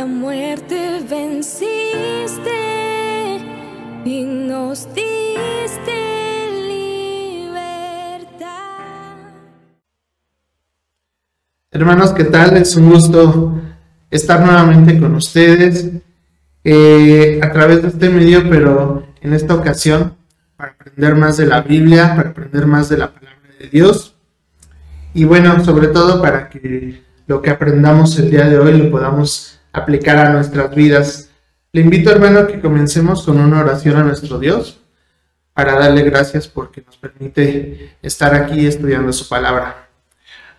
la muerte venciste y nos diste libertad. Hermanos, ¿qué tal? Es un gusto estar nuevamente con ustedes eh, a través de este medio, pero en esta ocasión para aprender más de la Biblia, para aprender más de la palabra de Dios y bueno, sobre todo para que lo que aprendamos el día de hoy lo podamos aplicar a nuestras vidas. Le invito, hermano, a que comencemos con una oración a nuestro Dios para darle gracias porque nos permite estar aquí estudiando su palabra.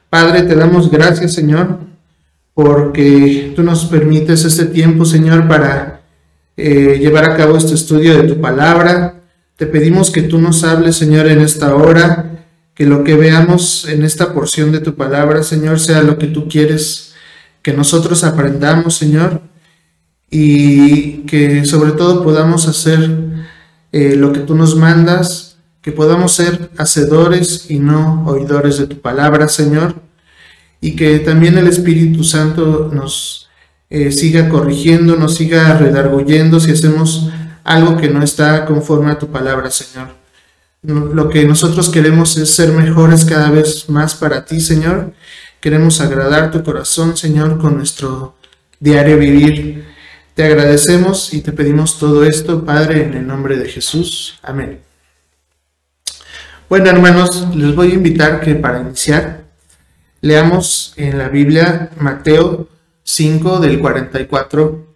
Padre, te damos gracias, Señor, porque tú nos permites este tiempo, Señor, para eh, llevar a cabo este estudio de tu palabra. Te pedimos que tú nos hables, Señor, en esta hora, que lo que veamos en esta porción de tu palabra, Señor, sea lo que tú quieres que nosotros aprendamos, Señor, y que sobre todo podamos hacer eh, lo que tú nos mandas, que podamos ser hacedores y no oidores de tu palabra, Señor, y que también el Espíritu Santo nos eh, siga corrigiendo, nos siga redarguyendo si hacemos algo que no está conforme a tu palabra, Señor. Lo que nosotros queremos es ser mejores cada vez más para ti, Señor, Queremos agradar tu corazón, Señor, con nuestro diario vivir. Te agradecemos y te pedimos todo esto, Padre, en el nombre de Jesús. Amén. Bueno, hermanos, les voy a invitar que para iniciar leamos en la Biblia Mateo 5 del 44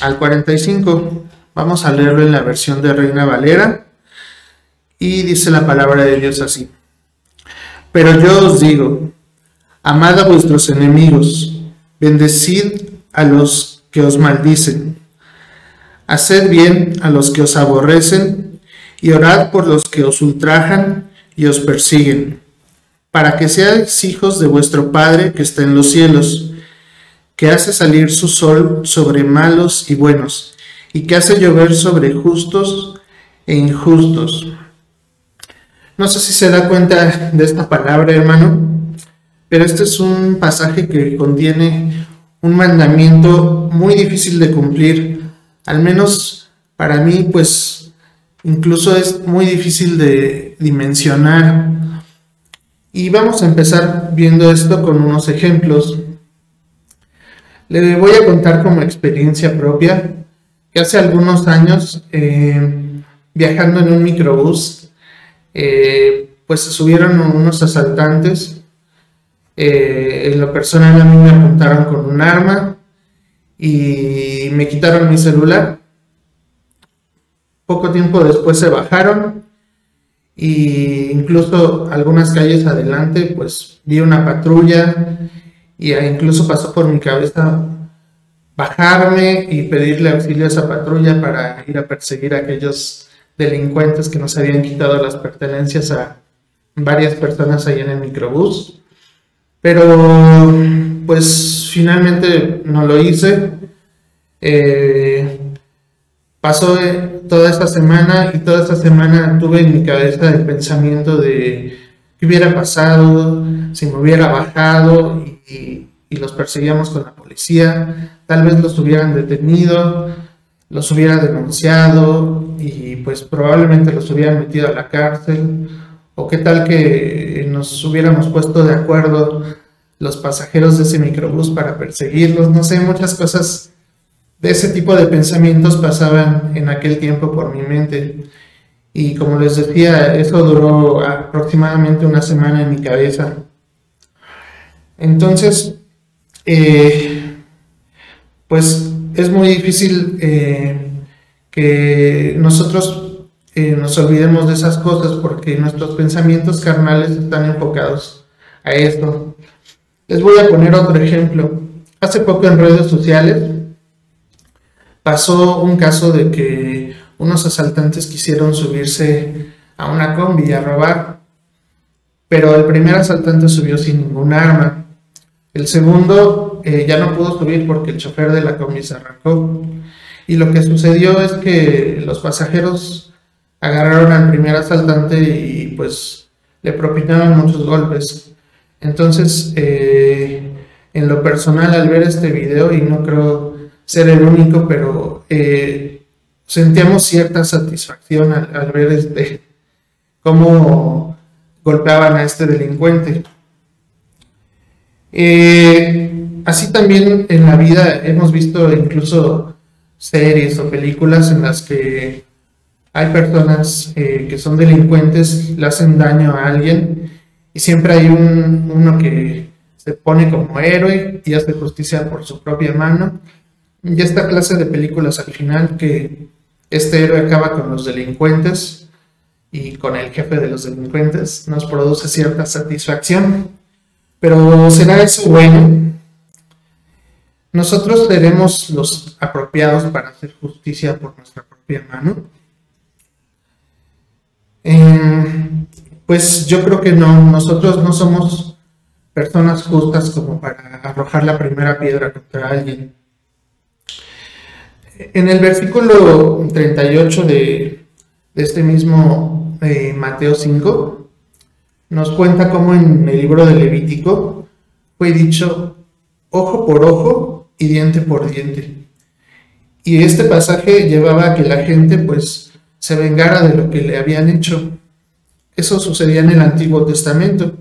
al 45. Vamos a leerlo en la versión de Reina Valera y dice la palabra de Dios así. Pero yo os digo, Amad a vuestros enemigos, bendecid a los que os maldicen, haced bien a los que os aborrecen, y orad por los que os ultrajan y os persiguen, para que seáis hijos de vuestro Padre que está en los cielos, que hace salir su sol sobre malos y buenos, y que hace llover sobre justos e injustos. No sé si se da cuenta de esta palabra, hermano pero este es un pasaje que contiene un mandamiento muy difícil de cumplir, al menos para mí, pues incluso es muy difícil de dimensionar. Y vamos a empezar viendo esto con unos ejemplos. Le voy a contar como experiencia propia que hace algunos años, eh, viajando en un microbús, eh, pues se subieron unos asaltantes eh, en lo personal a mí me apuntaron con un arma y me quitaron mi celular. Poco tiempo después se bajaron y incluso algunas calles adelante pues vi una patrulla y incluso pasó por mi cabeza bajarme y pedirle auxilio a esa patrulla para ir a perseguir a aquellos delincuentes que nos habían quitado las pertenencias a varias personas ahí en el microbús. Pero pues finalmente no lo hice. Eh, pasó toda esta semana y toda esta semana tuve en mi cabeza el pensamiento de qué hubiera pasado si me hubiera bajado y, los perseguíamos con la policía. Tal vez los hubieran detenido, los hubiera denunciado y pues probablemente los hubieran metido a la cárcel o qué tal que nos hubiéramos puesto de acuerdo los pasajeros de ese microbús para perseguirlos, no sé, muchas cosas de ese tipo de pensamientos pasaban en aquel tiempo por mi mente. Y como les decía, eso duró aproximadamente una semana en mi cabeza. Entonces, eh, pues es muy difícil eh, que nosotros nos olvidemos de esas cosas porque nuestros pensamientos carnales están enfocados a esto. Les voy a poner otro ejemplo. Hace poco en redes sociales pasó un caso de que unos asaltantes quisieron subirse a una combi a robar, pero el primer asaltante subió sin ningún arma. El segundo eh, ya no pudo subir porque el chofer de la combi se arrancó. Y lo que sucedió es que los pasajeros agarraron al primer asaltante y pues le propinaron muchos golpes. Entonces, eh, en lo personal, al ver este video, y no creo ser el único, pero eh, sentíamos cierta satisfacción al, ver este, cómo golpeaban a este delincuente. Eh, así también en la vida hemos visto incluso series o películas en las que hay personas eh, que son delincuentes, le hacen daño a alguien y siempre hay un, uno que se pone como héroe y hace justicia por su propia mano. Y esta clase de películas al final que este héroe acaba con los delincuentes y con el jefe de los delincuentes nos produce cierta satisfacción. Pero ¿será eso bueno? Nosotros seremos los apropiados para hacer justicia por nuestra propia mano. Eh, pues yo creo que no, nosotros no somos personas justas como para arrojar la primera piedra contra alguien. En el versículo 38 de, de este mismo eh, Mateo 5, nos cuenta cómo en el libro de Levítico fue dicho ojo por ojo y diente por diente. Y este pasaje llevaba a que la gente pues se vengara de lo que le habían hecho. Eso sucedía en el Antiguo Testamento.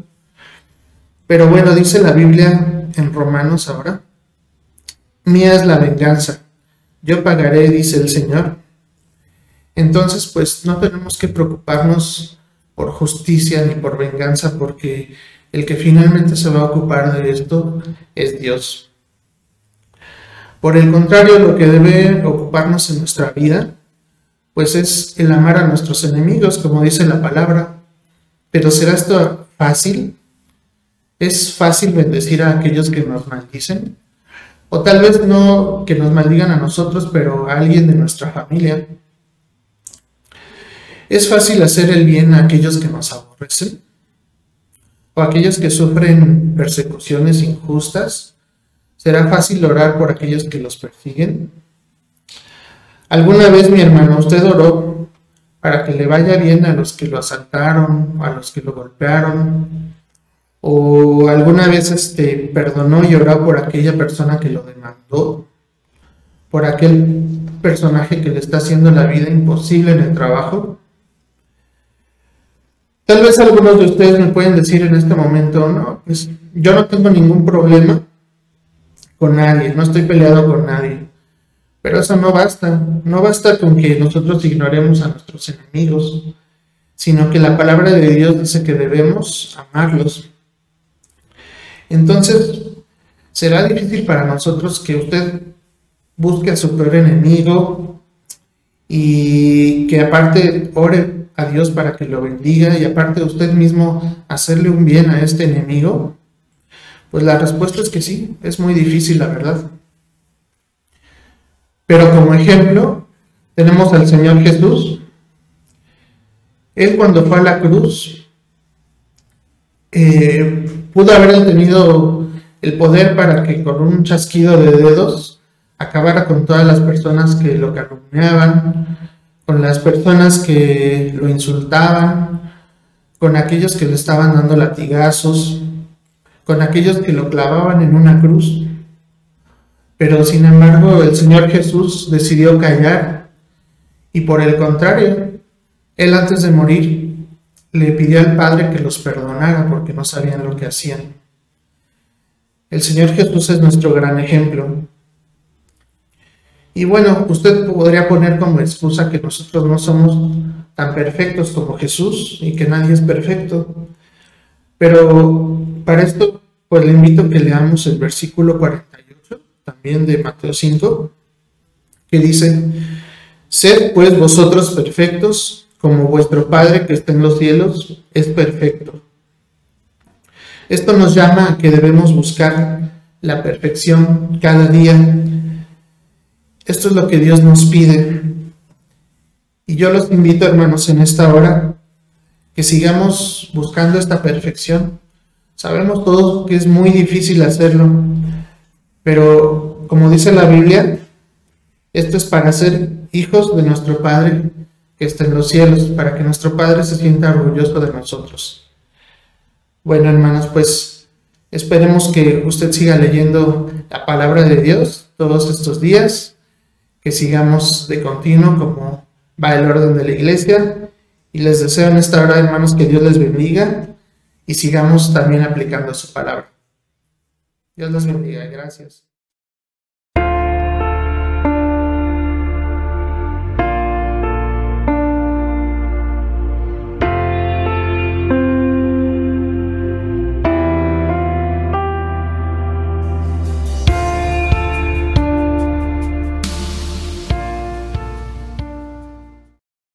Pero bueno, dice la Biblia en Romanos ahora, mía es la venganza, yo pagaré, dice el Señor. Entonces, pues no tenemos que preocuparnos por justicia ni por venganza, porque el que finalmente se va a ocupar de esto es Dios. Por el contrario, lo que debe ocuparnos en nuestra vida, pues es el amar a nuestros enemigos, como dice la palabra. Pero ¿será esto fácil? ¿Es fácil bendecir a aquellos que nos maldicen? O tal vez no que nos maldigan a nosotros, pero a alguien de nuestra familia. ¿Es fácil hacer el bien a aquellos que nos aborrecen? ¿O a aquellos que sufren persecuciones injustas? ¿Será fácil orar por aquellos que los persiguen? ¿Alguna vez, mi hermano, usted oró para que le vaya bien a los que lo asaltaron, a los que lo golpearon, o alguna vez este, perdonó y oró por aquella persona que lo demandó, por aquel personaje que le está haciendo la vida imposible en el trabajo. Tal vez algunos de ustedes me pueden decir en este momento, no, pues yo no tengo ningún problema con nadie, no estoy peleado con nadie. Pero eso no basta, no basta con que nosotros ignoremos a nuestros enemigos, sino que la palabra de Dios dice que debemos amarlos. Entonces, será difícil para nosotros que usted busque a su peor enemigo y que aparte ore a Dios para que lo bendiga y aparte usted mismo hacerle un bien a este enemigo? Pues la respuesta es que sí, es muy difícil, la verdad. Pero como ejemplo, tenemos al Señor Jesús. Él cuando fue a la cruz, eh, pudo haber tenido el poder para que con un chasquido de dedos acabara con todas las personas que lo calumniaban, con las personas que lo insultaban, con aquellos que le estaban dando latigazos, con aquellos que lo clavaban en una cruz. Pero sin embargo el Señor Jesús decidió callar y por el contrario, Él antes de morir le pidió al Padre que los perdonara porque no sabían lo que hacían. El Señor Jesús es nuestro gran ejemplo. Y bueno, usted podría poner como excusa que nosotros no somos tan perfectos como Jesús y que nadie es perfecto. Pero para esto, pues le invito a que leamos el versículo 48, también de Mateo 5, que dice, Sed pues vosotros perfectos como vuestro Padre que está en los cielos es perfecto. Esto nos llama a que debemos buscar la perfección cada día. Esto es lo que Dios nos pide. Y yo los invito, hermanos, en esta hora, que sigamos buscando esta perfección. Sabemos todos que es muy difícil hacerlo, pero como dice la Biblia, esto es para ser hijos de nuestro Padre que está en los cielos, para que nuestro Padre se sienta orgulloso de nosotros. Bueno, hermanos, pues Esperemos que usted siga leyendo la palabra de Dios todos estos días, que sigamos de continuo como va el orden de la iglesia. Y les deseo en esta hora, hermanos, que Dios les bendiga y sigamos también aplicando su palabra. Dios los bendiga. Gracias.